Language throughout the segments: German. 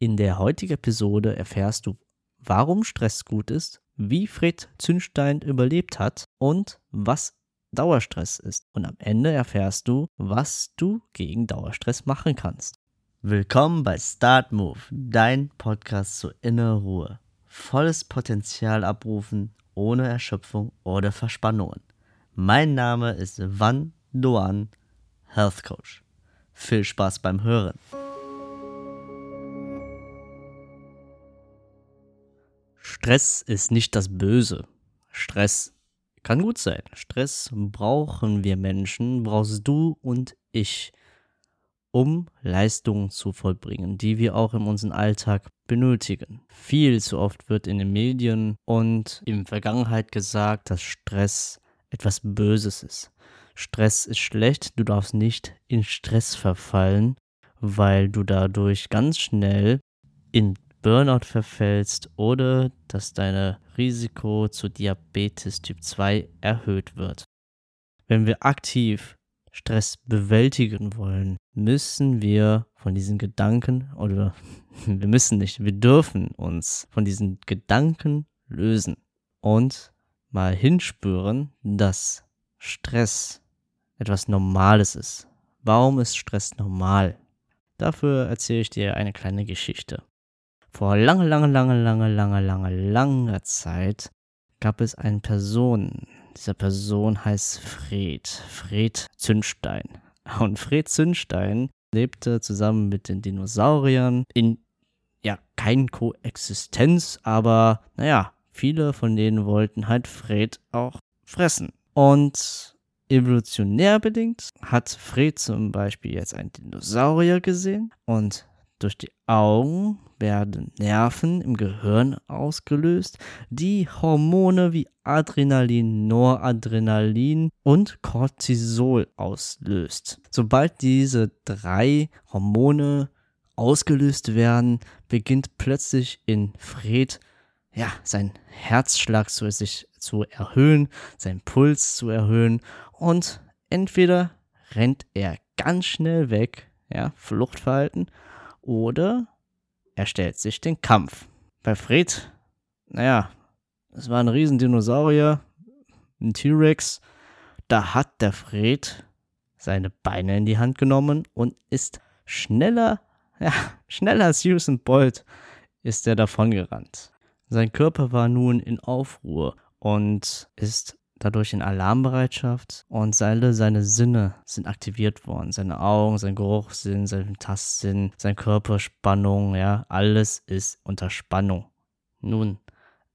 In der heutigen Episode erfährst du, warum Stress gut ist, wie Fred Zündstein überlebt hat und was Dauerstress ist. Und am Ende erfährst du, was du gegen Dauerstress machen kannst. Willkommen bei Start Move, dein Podcast zur inneren Ruhe. Volles Potenzial abrufen, ohne Erschöpfung oder Verspannungen. Mein Name ist Van Doan, Health Coach. Viel Spaß beim Hören. Stress ist nicht das Böse. Stress kann gut sein. Stress brauchen wir Menschen, brauchst du und ich, um Leistungen zu vollbringen, die wir auch in unserem Alltag benötigen. Viel zu oft wird in den Medien und in der Vergangenheit gesagt, dass Stress etwas Böses ist. Stress ist schlecht, du darfst nicht in Stress verfallen, weil du dadurch ganz schnell in Burnout verfällst oder dass dein Risiko zu Diabetes Typ 2 erhöht wird. Wenn wir aktiv Stress bewältigen wollen, müssen wir von diesen Gedanken oder wir müssen nicht, wir dürfen uns von diesen Gedanken lösen und mal hinspüren, dass Stress etwas Normales ist. Warum ist Stress normal? Dafür erzähle ich dir eine kleine Geschichte. Vor lange, lange, lange, lange, lange, lange, langer Zeit gab es eine Person. Diese Person heißt Fred. Fred Zündstein. Und Fred Zündstein lebte zusammen mit den Dinosauriern in, ja, kein Koexistenz, aber naja, viele von denen wollten halt Fred auch fressen. Und evolutionär bedingt hat Fred zum Beispiel jetzt einen Dinosaurier gesehen und durch die Augen werden Nerven im Gehirn ausgelöst, die Hormone wie Adrenalin, Noradrenalin und Cortisol auslöst. Sobald diese drei Hormone ausgelöst werden, beginnt plötzlich in Fred ja, sein Herzschlag zu sich zu erhöhen, sein Puls zu erhöhen und entweder rennt er ganz schnell weg, ja, Fluchtverhalten, oder er stellt sich den Kampf. Bei Fred, naja, es war ein Riesendinosaurier, ein T-Rex. Da hat der Fred seine Beine in die Hand genommen und ist schneller, ja, schneller als Usain Bolt ist er davongerannt. Sein Körper war nun in Aufruhr und ist dadurch in Alarmbereitschaft und alle seine Sinne sind aktiviert worden. Seine Augen, sein Geruchssinn, sein Tastsinn, sein Körperspannung, ja, alles ist unter Spannung. Nun,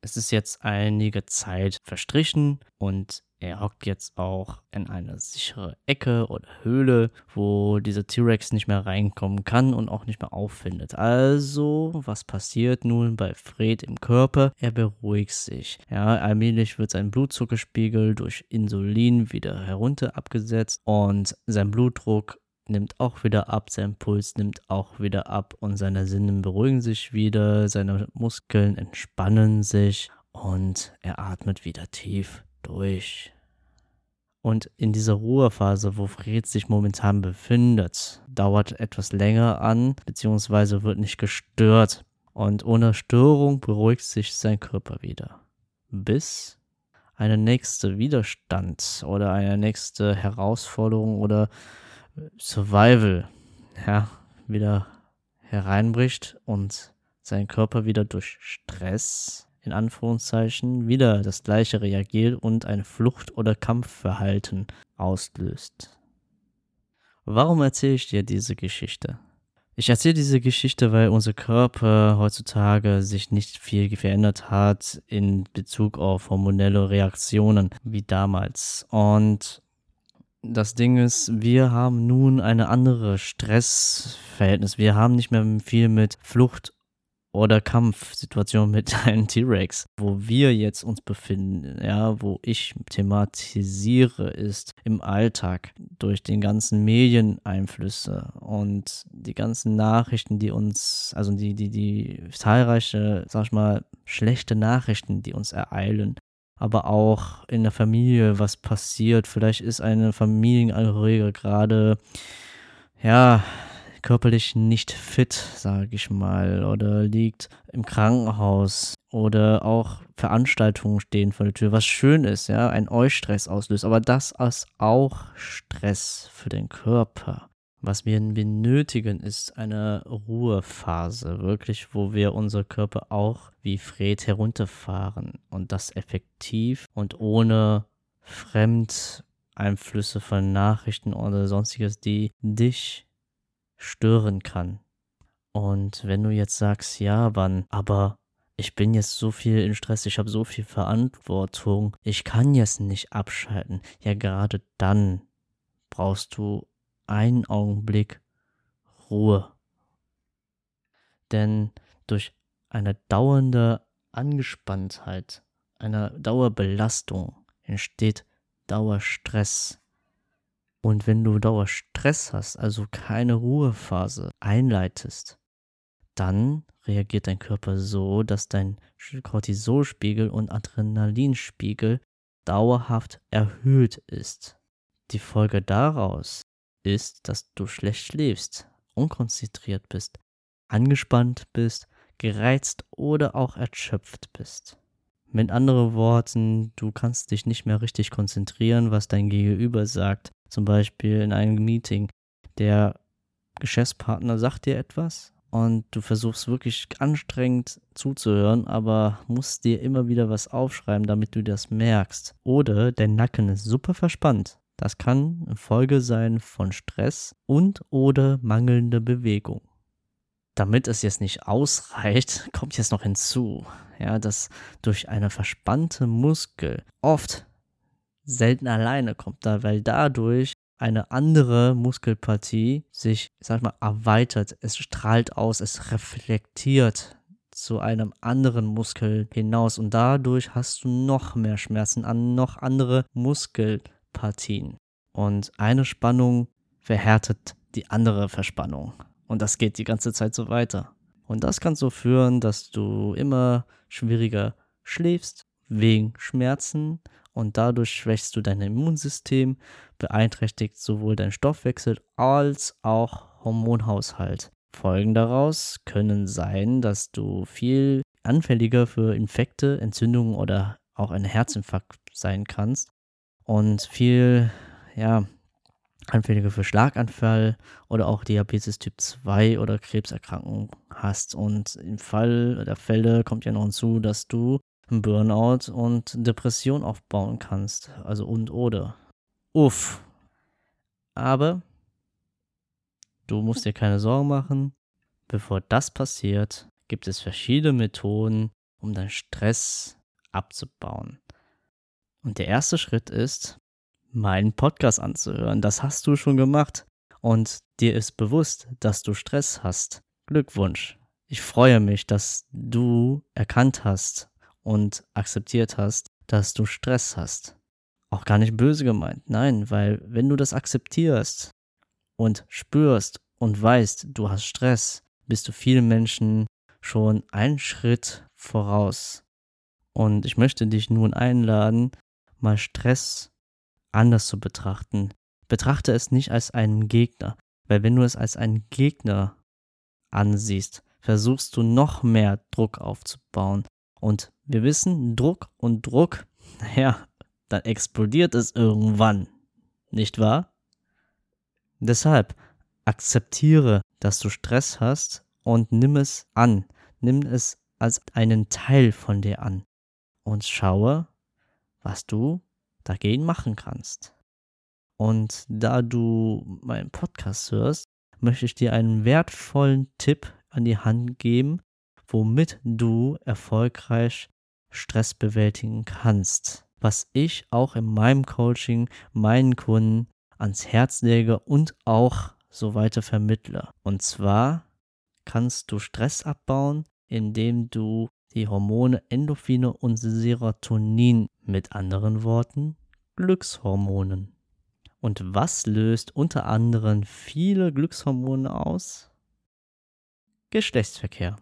es ist jetzt einige Zeit verstrichen und er hockt jetzt auch in eine sichere Ecke oder Höhle, wo dieser T-Rex nicht mehr reinkommen kann und auch nicht mehr auffindet. Also, was passiert nun bei Fred im Körper? Er beruhigt sich. Ja, allmählich wird sein Blutzuckerspiegel durch Insulin wieder herunter abgesetzt und sein Blutdruck nimmt auch wieder ab, sein Puls nimmt auch wieder ab und seine Sinne beruhigen sich wieder, seine Muskeln entspannen sich und er atmet wieder tief durch. Und in dieser Ruhephase, wo Fred sich momentan befindet, dauert etwas länger an, beziehungsweise wird nicht gestört. Und ohne Störung beruhigt sich sein Körper wieder. Bis eine nächste Widerstand oder eine nächste Herausforderung oder Survival ja, wieder hereinbricht und sein Körper wieder durch Stress in Anführungszeichen wieder das gleiche reagiert und ein Flucht- oder Kampfverhalten auslöst. Warum erzähle ich dir diese Geschichte? Ich erzähle diese Geschichte, weil unser Körper heutzutage sich nicht viel verändert hat in Bezug auf hormonelle Reaktionen wie damals. Und das Ding ist, wir haben nun eine andere Stressverhältnis. Wir haben nicht mehr viel mit Flucht oder Kampfsituation mit einem T-Rex, wo wir jetzt uns befinden, ja, wo ich thematisiere, ist im Alltag durch den ganzen Medieneinflüsse und die ganzen Nachrichten, die uns, also die, die, die zahlreiche, sag ich mal, schlechte Nachrichten, die uns ereilen. Aber auch in der Familie, was passiert. Vielleicht ist eine Familienangehörige gerade, ja, körperlich nicht fit, sage ich mal, oder liegt im Krankenhaus oder auch Veranstaltungen stehen vor der Tür, was schön ist, ja, ein Eustress auslöst, aber das ist auch Stress für den Körper. Was wir benötigen, ist eine Ruhephase, wirklich, wo wir unser Körper auch wie Fred herunterfahren und das effektiv und ohne Fremdeinflüsse von Nachrichten oder sonstiges, die dich stören kann. Und wenn du jetzt sagst, ja, wann, aber ich bin jetzt so viel in Stress, ich habe so viel Verantwortung, ich kann jetzt nicht abschalten. Ja, gerade dann brauchst du einen Augenblick Ruhe. Denn durch eine dauernde Angespanntheit, eine Dauerbelastung entsteht Dauerstress. Und wenn du Dauerstress hast, also keine Ruhephase einleitest, dann reagiert dein Körper so, dass dein Cortisolspiegel und Adrenalinspiegel dauerhaft erhöht ist. Die Folge daraus ist, dass du schlecht schläfst, unkonzentriert bist, angespannt bist, gereizt oder auch erschöpft bist. Mit anderen Worten, du kannst dich nicht mehr richtig konzentrieren, was dein Gegenüber sagt. Zum Beispiel in einem Meeting. Der Geschäftspartner sagt dir etwas und du versuchst wirklich anstrengend zuzuhören, aber musst dir immer wieder was aufschreiben, damit du das merkst. Oder dein Nacken ist super verspannt. Das kann eine Folge sein von Stress und oder mangelnder Bewegung. Damit es jetzt nicht ausreicht, kommt jetzt noch hinzu, ja, dass durch eine verspannte Muskel oft selten alleine kommt da, weil dadurch eine andere Muskelpartie sich, sag mal, erweitert. Es strahlt aus, es reflektiert zu einem anderen Muskel hinaus und dadurch hast du noch mehr Schmerzen an noch andere Muskelpartien. Und eine Spannung verhärtet die andere Verspannung. Und das geht die ganze Zeit so weiter. Und das kann so führen, dass du immer schwieriger schläfst wegen Schmerzen und dadurch schwächst du dein Immunsystem, beeinträchtigt sowohl dein Stoffwechsel als auch Hormonhaushalt. Folgen daraus können sein, dass du viel anfälliger für Infekte, Entzündungen oder auch einen Herzinfarkt sein kannst und viel ja, anfälliger für Schlaganfall oder auch Diabetes Typ 2 oder Krebserkrankung hast. Und im Fall der Fälle kommt ja noch hinzu, dass du Burnout und Depression aufbauen kannst. Also und oder. Uff. Aber du musst dir keine Sorgen machen. Bevor das passiert, gibt es verschiedene Methoden, um deinen Stress abzubauen. Und der erste Schritt ist, meinen Podcast anzuhören. Das hast du schon gemacht. Und dir ist bewusst, dass du Stress hast. Glückwunsch. Ich freue mich, dass du erkannt hast, und akzeptiert hast, dass du Stress hast. Auch gar nicht böse gemeint, nein, weil wenn du das akzeptierst und spürst und weißt, du hast Stress, bist du vielen Menschen schon einen Schritt voraus. Und ich möchte dich nun einladen, mal Stress anders zu betrachten. Betrachte es nicht als einen Gegner, weil wenn du es als einen Gegner ansiehst, versuchst du noch mehr Druck aufzubauen, und wir wissen, Druck und Druck, naja, dann explodiert es irgendwann. Nicht wahr? Deshalb akzeptiere, dass du Stress hast und nimm es an. Nimm es als einen Teil von dir an. Und schaue, was du dagegen machen kannst. Und da du meinen Podcast hörst, möchte ich dir einen wertvollen Tipp an die Hand geben, womit du erfolgreich Stress bewältigen kannst. Was ich auch in meinem Coaching meinen Kunden ans Herz lege und auch so weiter vermittle. Und zwar kannst du Stress abbauen, indem du die Hormone Endorphine und Serotonin, mit anderen Worten Glückshormonen. Und was löst unter anderem viele Glückshormone aus? Geschlechtsverkehr.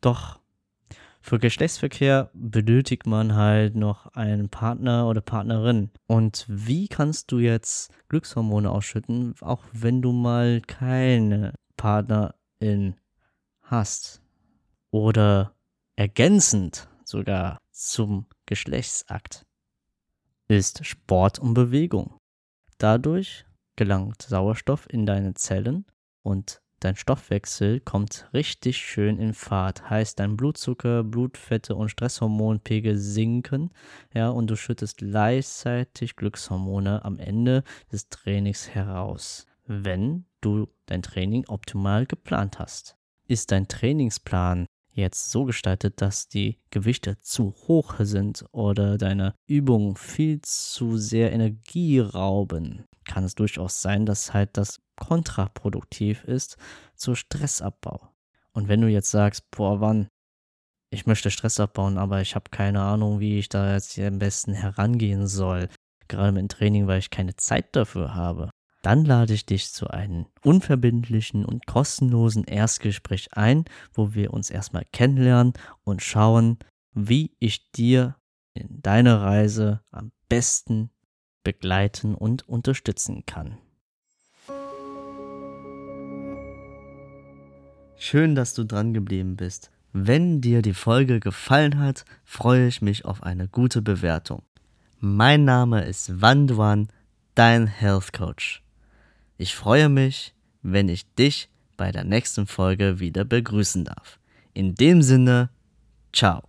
Doch Für Geschlechtsverkehr benötigt man halt noch einen Partner oder Partnerin. Und wie kannst du jetzt Glückshormone ausschütten, auch wenn du mal keine Partnerin hast? Oder ergänzend sogar zum Geschlechtsakt ist Sport und Bewegung. Dadurch gelangt Sauerstoff in deine Zellen und Dein Stoffwechsel kommt richtig schön in Fahrt. Heißt, dein Blutzucker, Blutfette und Stresshormonpegel sinken. Ja, und du schüttest gleichzeitig Glückshormone am Ende des Trainings heraus. Wenn du dein Training optimal geplant hast. Ist dein Trainingsplan jetzt so gestaltet, dass die Gewichte zu hoch sind oder deine Übungen viel zu sehr Energie rauben, kann es durchaus sein, dass halt das kontraproduktiv ist zu Stressabbau. Und wenn du jetzt sagst, boah, wann, ich möchte Stress abbauen, aber ich habe keine Ahnung, wie ich da jetzt am besten herangehen soll, gerade mit dem Training, weil ich keine Zeit dafür habe, dann lade ich dich zu einem unverbindlichen und kostenlosen Erstgespräch ein, wo wir uns erstmal kennenlernen und schauen, wie ich dir in deiner Reise am besten begleiten und unterstützen kann. Schön, dass du dran geblieben bist. Wenn dir die Folge gefallen hat, freue ich mich auf eine gute Bewertung. Mein Name ist Wanduan, dein Health Coach. Ich freue mich, wenn ich dich bei der nächsten Folge wieder begrüßen darf. In dem Sinne, ciao.